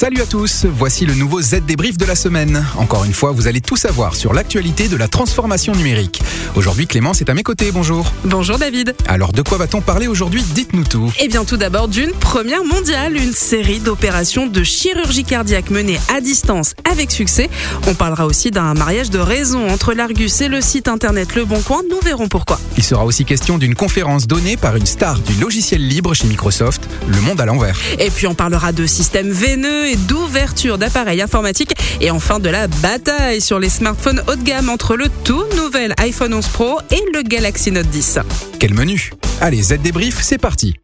Salut à tous, voici le nouveau Z débrief de la semaine. Encore une fois, vous allez tout savoir sur l'actualité de la transformation numérique. Aujourd'hui, Clémence est à mes côtés, bonjour. Bonjour David. Alors, de quoi va-t-on parler aujourd'hui? Dites-nous tout. Eh bien, tout d'abord d'une première mondiale, une série d'opérations de chirurgie cardiaque menées à distance avec succès. On parlera aussi d'un mariage de raison entre l'Argus et le site internet Le Bon Coin. Nous verrons pourquoi. Il sera aussi question d'une conférence donnée par une star du logiciel libre chez Microsoft, Le Monde à l'envers. Et puis, on parlera de systèmes veineux et d'ouverture d'appareils informatiques. Et enfin, de la bataille sur les smartphones haut de gamme entre le tout nouvel iPhone 11 Pro et le Galaxy Note 10. Quel menu? Allez, Z débrief, c'est parti.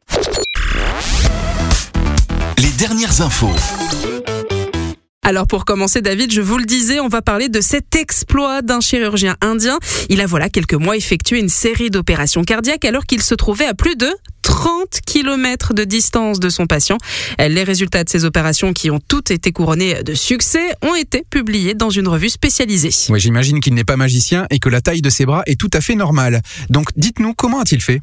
Les dernières infos. Alors pour commencer, David, je vous le disais, on va parler de cet exploit d'un chirurgien indien. Il a voilà quelques mois effectué une série d'opérations cardiaques alors qu'il se trouvait à plus de 30 km de distance de son patient. Les résultats de ces opérations qui ont toutes été couronnées de succès ont été publiés dans une revue spécialisée. Oui, j'imagine qu'il n'est pas magicien et que la taille de ses bras est tout à fait normale. Donc dites-nous, comment a-t-il fait?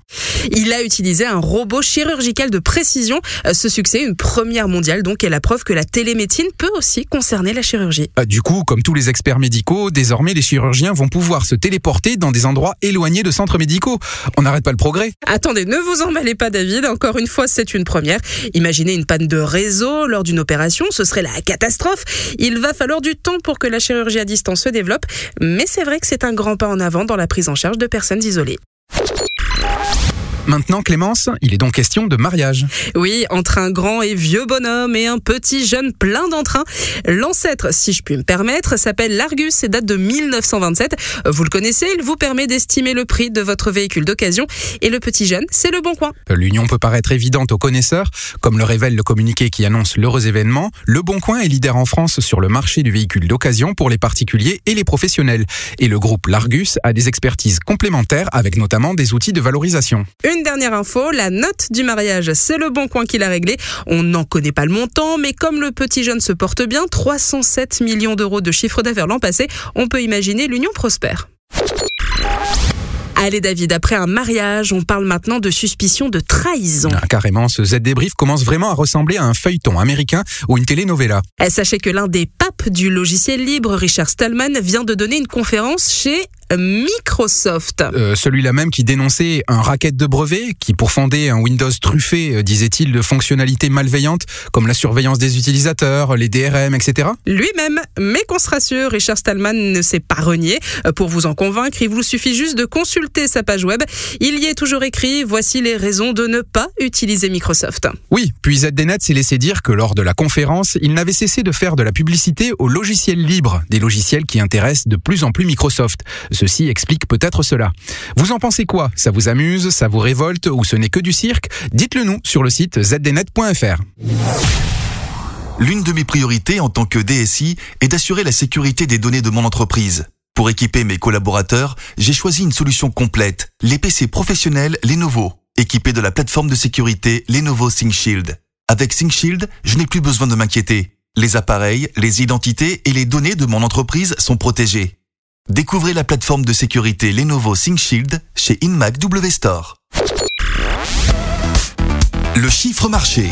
Il a utilisé un robot chirurgical de précision. Ce succès, une première mondiale donc, est la preuve que la télémédecine peut aussi concerner la chirurgie. Ah, du coup, comme tous les experts médicaux, désormais les chirurgiens vont pouvoir se téléporter dans des endroits éloignés de centres médicaux. On n'arrête pas le progrès. Attendez, ne vous emballez pas David, encore une fois c'est une première. Imaginez une panne de réseau lors d'une opération, ce serait la catastrophe. Il va falloir du temps pour que la chirurgie à distance se développe, mais c'est vrai que c'est un grand pas en avant dans la prise en charge de personnes isolées. Maintenant, Clémence, il est donc question de mariage. Oui, entre un grand et vieux bonhomme et un petit jeune plein d'entrain. L'ancêtre, si je puis me permettre, s'appelle l'Argus et date de 1927. Vous le connaissez, il vous permet d'estimer le prix de votre véhicule d'occasion. Et le petit jeune, c'est le bon coin. L'union peut paraître évidente aux connaisseurs, comme le révèle le communiqué qui annonce l'heureux événement. Le bon coin est leader en France sur le marché du véhicule d'occasion pour les particuliers et les professionnels. Et le groupe L'Argus a des expertises complémentaires avec notamment des outils de valorisation. Une dernière info, la note du mariage, c'est le bon coin qui l'a réglé. On n'en connaît pas le montant, mais comme le petit jeune se porte bien, 307 millions d'euros de chiffre d'affaires l'an passé, on peut imaginer l'union prospère. Allez David, après un mariage, on parle maintenant de suspicion de trahison. Ah, carrément, ce Z débrief commence vraiment à ressembler à un feuilleton américain ou une telenovela. Eh, sachez que l'un des papes du logiciel libre, Richard Stallman, vient de donner une conférence chez Microsoft. Euh, Celui-là même qui dénonçait un racket de brevet qui, pour fonder un Windows truffé, euh, disait-il, de fonctionnalités malveillantes comme la surveillance des utilisateurs, les DRM, etc. Lui-même, mais qu'on se rassure, Richard Stallman ne s'est pas renié. Euh, Pour vous en convaincre, il vous suffit juste de consulter sa page web. Il y est toujours écrit voici les raisons de ne pas utiliser Microsoft. Oui, puis ZDNet s'est laissé dire que lors de la conférence, il n'avait cessé de faire de la publicité aux logiciels libres, des logiciels qui intéressent de plus en plus Microsoft. Ceci explique peut-être cela. Vous en pensez quoi? Ça vous amuse? Ça vous révolte? Ou ce n'est que du cirque? Dites-le nous sur le site zdnet.fr. L'une de mes priorités en tant que DSI est d'assurer la sécurité des données de mon entreprise. Pour équiper mes collaborateurs, j'ai choisi une solution complète, les PC professionnels Lenovo, équipés de la plateforme de sécurité Lenovo ThinkShield. Avec ThinkShield, je n'ai plus besoin de m'inquiéter. Les appareils, les identités et les données de mon entreprise sont protégés. Découvrez la plateforme de sécurité Lenovo ThinkShield chez InMac W. Le chiffre marché.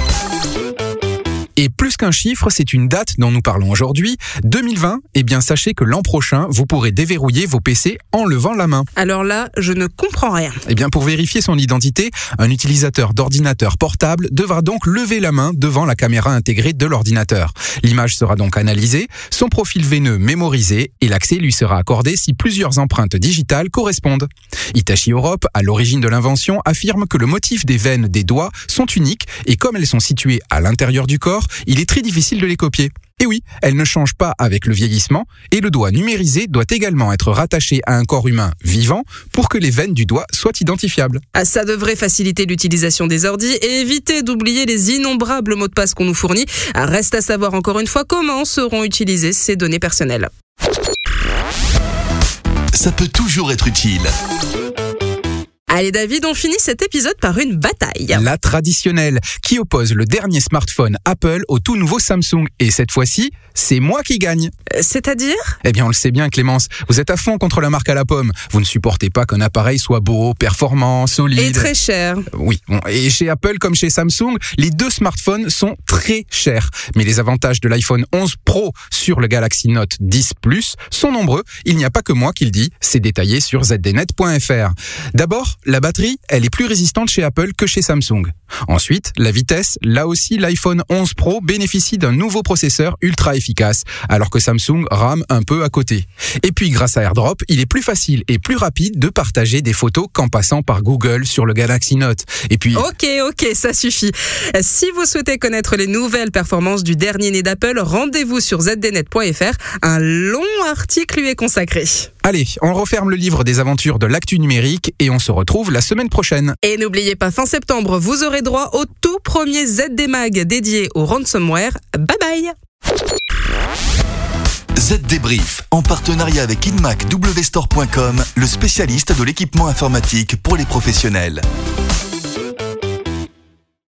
Et plus qu'un chiffre, c'est une date dont nous parlons aujourd'hui. 2020, eh bien sachez que l'an prochain, vous pourrez déverrouiller vos PC en levant la main. Alors là, je ne comprends rien. Eh bien pour vérifier son identité, un utilisateur d'ordinateur portable devra donc lever la main devant la caméra intégrée de l'ordinateur. L'image sera donc analysée, son profil veineux mémorisé et l'accès lui sera accordé si plusieurs empreintes digitales correspondent. Hitachi Europe, à l'origine de l'invention, affirme que le motif des veines des doigts sont uniques et comme elles sont situées à l'intérieur du corps, il est très difficile de les copier. Et oui, elles ne changent pas avec le vieillissement et le doigt numérisé doit également être rattaché à un corps humain vivant pour que les veines du doigt soient identifiables. Ah, ça devrait faciliter l'utilisation des ordis et éviter d'oublier les innombrables mots de passe qu'on nous fournit. Ah, Reste à savoir encore une fois comment seront utilisées ces données personnelles. Ça peut toujours être utile. Allez David, on finit cet épisode par une bataille. La traditionnelle, qui oppose le dernier smartphone Apple au tout nouveau Samsung. Et cette fois-ci, c'est moi qui gagne. Euh, C'est-à-dire? Eh bien, on le sait bien, Clémence, vous êtes à fond contre la marque à la pomme. Vous ne supportez pas qu'un appareil soit beau, performant, solide. Et très cher. Oui, bon, et chez Apple comme chez Samsung, les deux smartphones sont très chers. Mais les avantages de l'iPhone 11 Pro sur le Galaxy Note 10 Plus sont nombreux. Il n'y a pas que moi qui le dis, c'est détaillé sur zdnet.fr. D'abord, la batterie, elle est plus résistante chez Apple que chez Samsung. Ensuite, la vitesse, là aussi l'iPhone 11 Pro bénéficie d'un nouveau processeur ultra efficace, alors que Samsung rame un peu à côté. Et puis grâce à AirDrop, il est plus facile et plus rapide de partager des photos qu'en passant par Google sur le Galaxy Note. Et puis... Ok, ok, ça suffit. Si vous souhaitez connaître les nouvelles performances du dernier né d'Apple, rendez-vous sur zdnet.fr. Un long article lui est consacré. Allez, on referme le livre des aventures de l'actu numérique et on se retrouve la semaine prochaine. Et n'oubliez pas, fin septembre, vous aurez droit au tout premier ZD Mag dédié au ransomware. Bye bye Z Débrief, en partenariat avec InmacWstore.com, le spécialiste de l'équipement informatique pour les professionnels.